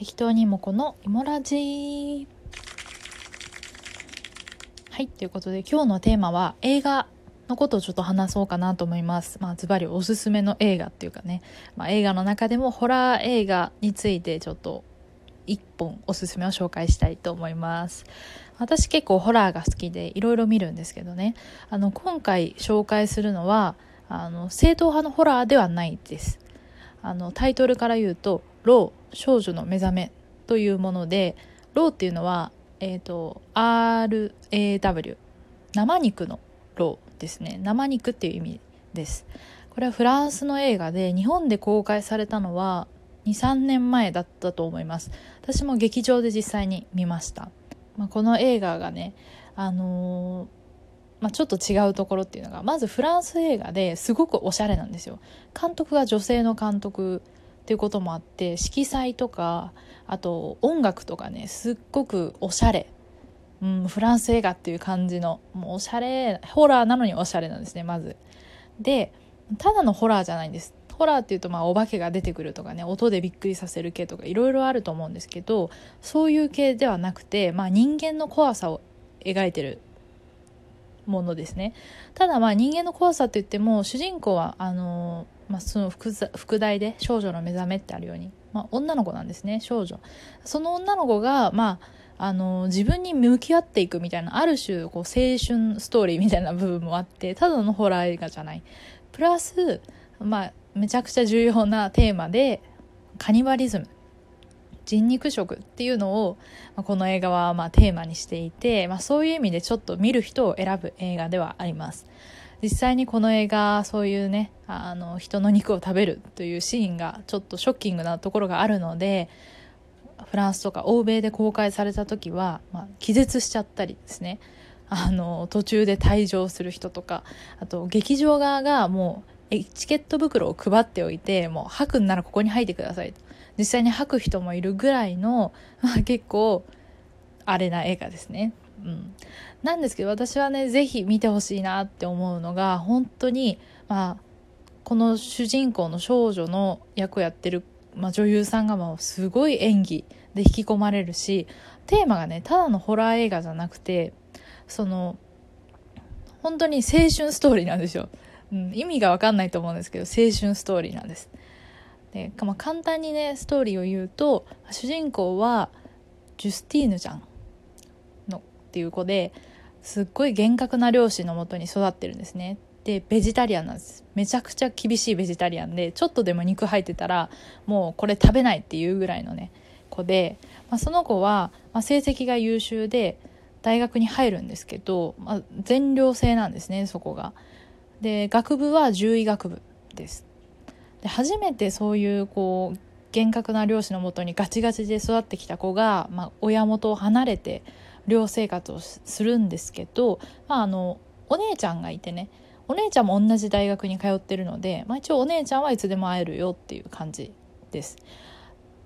適当にもこのイモラジ。はいということで今日のテーマは映画のことをちょっと話そうかなと思います。まあズバリおすすめの映画っていうかね、まあ、映画の中でもホラー映画についてちょっと一本おすすめを紹介したいと思います。私結構ホラーが好きでいろいろ見るんですけどね。あの今回紹介するのはあの正統派のホラーではないです。あのタイトルから言うと「ロー。少女の目覚め」というものでローっていうのは、えーと、RAW 生肉のローですね。生肉っていう意味です。これはフランスの映画で日本で公開されたのは23年前だったと思います。私も劇場で実際に見ました、まあ、この映画がねあのーまあ、ちょっと違うところっていうのがまずフランス映画ですごくおしゃれなんですよ。監督が女性の監督っていうこともあって色彩とかあと音楽とかねすっごくおしゃれ、うん、フランス映画っていう感じのもうおしゃれホラーなのにおしゃれなんですねまず。でただのホラーじゃないんです。ホラーっていうとまあお化けが出てくるとかね音でびっくりさせる系とかいろいろあると思うんですけどそういう系ではなくて、まあ、人間の怖さを描いてるものですね。ただまあ人間の怖さって言っても主人公はあのまあ、その副題で「少女の目覚め」ってあるように、まあ、女の子なんですね少女。その女の子がまああの自分に向き合っていくみたいなある種こう青春ストーリーみたいな部分もあってただのホラー映画じゃない。プラス、まあ、めちゃくちゃ重要なテーマでカニバリズム。人肉食っていうのを、まあ、この映画はまあテーマにしていて、まあ、そういう意味でちょっと見る人を選ぶ映画ではあります。実際にこの映画そういうねあの人の肉を食べるというシーンがちょっとショッキングなところがあるのでフランスとか欧米で公開された時は、まあ、気絶しちゃったりですねあの途中で退場する人とかあと劇場側がもうチケット袋を配っておいてもう吐くんならここに吐いてくださいと実際に吐く人もいるぐらいの、まあ、結構あれな映画ですね。うん、なんですけど私はね是非見てほしいなって思うのが本当にまあこの主人公の少女の役をやってる、まあ、女優さんがもうすごい演技で引き込まれるしテーマがねただのホラー映画じゃなくてその本当に青春ストーリーなんですよ、うん、意味が分かんないと思うんですけど青春ストーリーなんです。で、まあ、簡単にねストーリーを言うと主人公はジュスティーヌちゃん。っていう子ですっごい厳格な両親のもとに育ってるんですね。でベジタリアンなんです。めちゃくちゃ厳しいベジタリアンでちょっとでも肉入ってたらもうこれ食べないっていうぐらいのね子で、まあ、その子は、まあ、成績が優秀で大学に入るんですけど、まあ、全寮制なんですねそこが。で学部は獣医学部です。で初めてそういうこう厳格な漁師のもとにガチガチで育ってきた子が、まあ、親元を離れて寮生活をするんですけど、まあ、あのお姉ちゃんがいてねお姉ちゃんも同じ大学に通ってるので、まあ、一応お姉ちゃんはいつでも会えるよっていう感じです。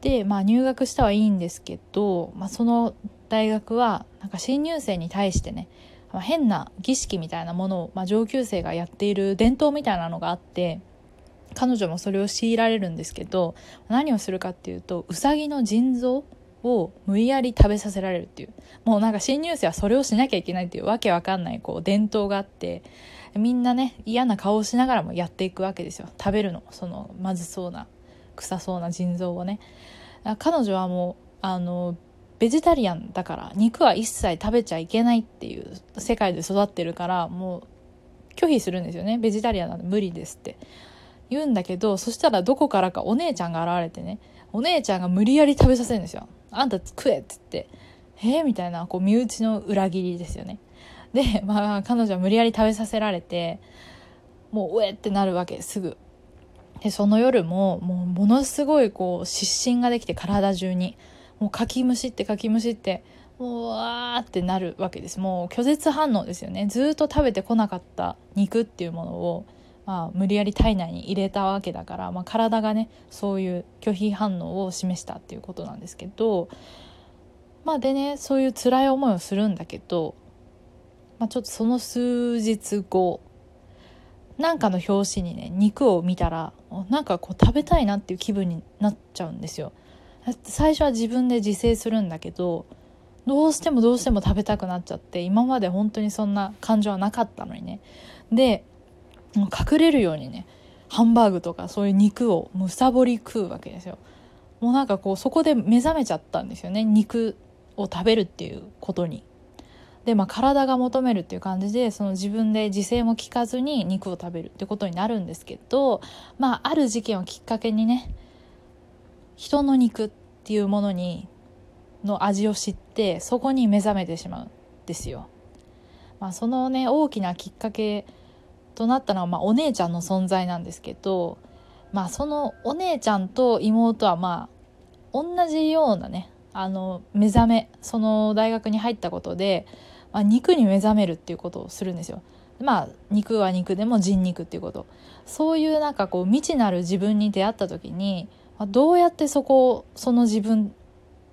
で、まあ、入学したはいいんですけど、まあ、その大学はなんか新入生に対してね、変な儀式みたいなものを、まあ、上級生がやっている伝統みたいなのがあって彼女もそれを強いられるんですけど何をするかっていうとうさぎの腎臓を無理やり食べさせられるっていう。もうなんか新入生はそれをしなきゃいけないっていうわけわかんないこう伝統があって。みんなね嫌な顔をしながらもやっていくわけですよ。食べるの。そのまずそうな臭そうな腎臓をね。彼女はもうあのベジタリアンだから肉は一切食べちゃいけないっていう世界で育ってるからもう拒否するんですよね。ベジタリアンなんで無理ですって。言うんだけど、そしたらどこからかお姉ちゃんが現れてね、お姉ちゃんが無理やり食べさせるんですよ。あんた食えって言って。えー、みたいな、こう、身内の裏切りですよね。で、まあ、彼女は無理やり食べさせられて、もう、うえってなるわけ、すぐ。で、その夜も、もう、ものすごい、こう、湿疹ができて、体中に。もう、かきむしってかきむしって、もう、わーってなるわけです。もう、拒絶反応ですよね。ずっと食べてこなかった肉っていうものを、まあ、無理やり体内に入れたわけだから、まあ、体がねそういう拒否反応を示したっていうことなんですけどまあでねそういう辛い思いをするんだけど、まあ、ちょっとその数日後なんかの表紙にね肉を見たらなんかこう食べたいなっていう気分になっちゃうんですよ。最初は自分で自制するんだけどどうしてもどうしても食べたくなっちゃって今まで本当にそんな感情はなかったのにね。で隠れるようにねハンバーグとかそういう肉をむさぼり食うわけですよ。もうなんかこうそこで目覚めちゃったんですよね。肉を食べるっていうことに。でまあ体が求めるっていう感じでその自分で自制も聞かずに肉を食べるってことになるんですけどまあある事件をきっかけにね人の肉っていうものにの味を知ってそこに目覚めてしまうんですよ。まあ、そのね大きなきっかけとなったのは、まあ、お姉ちゃんの存在なんですけど、まあ、そのお姉ちゃんと妹はまあ同じようなねあの目覚めその大学に入ったことで、まあ、肉に目覚めるっていうことをするんですよ。まあ肉は肉でも人肉っていうことそういうなんかこう未知なる自分に出会った時にまあどうやってそこをその自分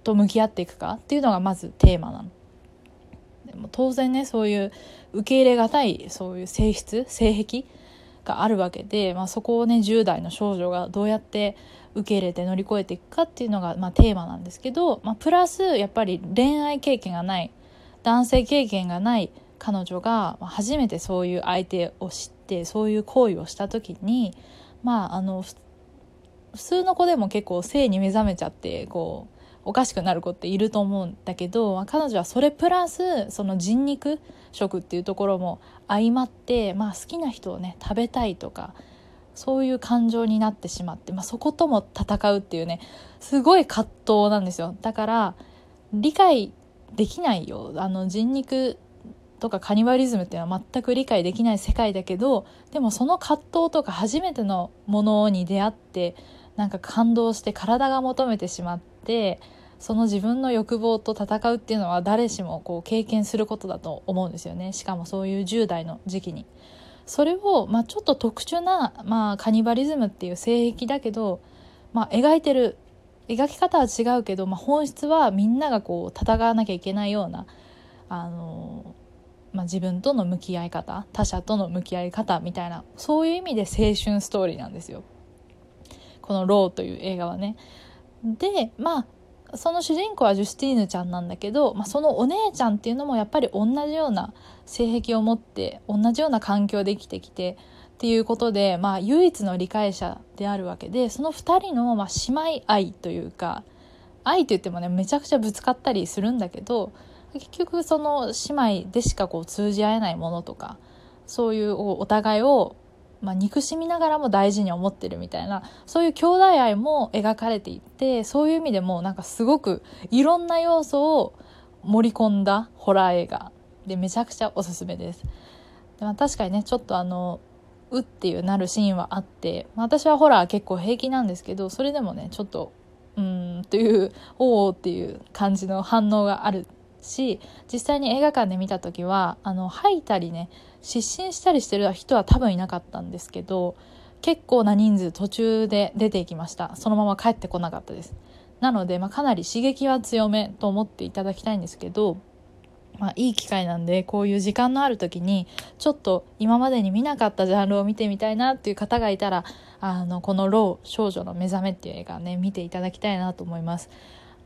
と向き合っていくかっていうのがまずテーマなの。でも当然ねそういう受け入れがたいそういう性質性癖があるわけで、まあ、そこをね10代の少女がどうやって受け入れて乗り越えていくかっていうのが、まあ、テーマなんですけど、まあ、プラスやっぱり恋愛経験がない男性経験がない彼女が初めてそういう相手を知ってそういう行為をした時にまああの普通の子でも結構性に目覚めちゃってこうおかしくなる子っていると思うんだけど彼女はそれプラスその人肉食っていうところも相まって、まあ、好きな人をね食べたいとかそういう感情になってしまって、まあ、そことも戦うっていうねすごい葛藤なんですよ。だから理解できないよ。あの人肉とかカニバリズムっていうのは全く理解できない世界だけどでもその葛藤とか初めてのものに出会ってなんか感動して体が求めてしまってその自分の欲望と戦うっていうのは誰しもこう経験することだと思うんですよねしかもそういう10代の時期に。それを、まあ、ちょっと特殊な、まあ、カニバリズムっていう性癖だけど、まあ、描いてる描き方は違うけど、まあ、本質はみんながこう戦わなきゃいけないようなあの、まあ、自分との向き合い方他者との向き合い方みたいなそういう意味で青春ストーリーなんですよ。この「ロー」という映画はね。でまあその主人公はジュスティーヌちゃんなんだけど、まあ、そのお姉ちゃんっていうのもやっぱり同じような性癖を持って同じような環境で生きてきてっていうことで、まあ、唯一の理解者であるわけでその2人の、まあ、姉妹愛というか愛と言ってもねめちゃくちゃぶつかったりするんだけど結局その姉妹でしかこう通じ合えないものとかそういうお互いをまあ、憎しみながらも大事に思ってるみたいなそういう兄弟愛も描かれていてそういう意味でもなんかすごくいろんな要素を盛り込んだホラー映画でめちゃくちゃおすすめです。でまあ、確かにねちょっとあのうっていうなるシーンはあって、まあ、私はホラー結構平気なんですけどそれでもねちょっとうーんというおおっていう感じの反応があるし実際に映画館で見た時はあの吐いたりね失神したりしてる人は多分いなかったんですけど結構な人数途中で出ていきました。そのまま帰ってこなかったです。なので、まあ、かなり刺激は強めと思っていただきたいんですけどまあ、いい機会なんでこういう時間のある時にちょっと今までに見なかったジャンルを見てみたいなっていう方がいたらあのこの「ロー少女の目覚め」っていう映画ね見ていただきたいなと思います。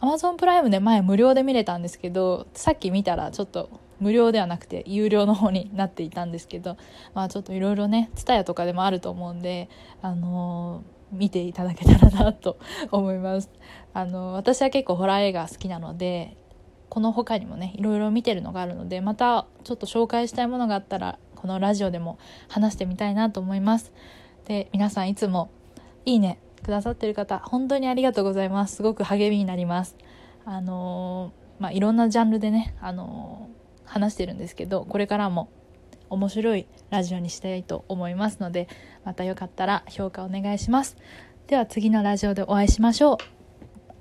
Amazon プライムで前無料で見れたんですけどさっき見たらちょっと無料ではなくて有料の方になっていたんですけどまあちょっといろいろねツタヤとかでもあると思うんであのー、見ていただけたらなと思います。あの、私は結構ホラー映画好きなのでこの他にもねいろいろ見てるのがあるのでまたちょっと紹介したいものがあったらこのラジオでも話してみたいなと思います。で皆さんいつもいいねくださってる方本当にありがとうございます。すごく励みになります。あのー、まあいろんなジャンルでねあのー、話してるんですけどこれからも面白いラジオにしたいと思いますのでまたよかったら評価お願いします。では次のラジオでお会いしましょう。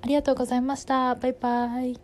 ありがとうございました。バイバイ。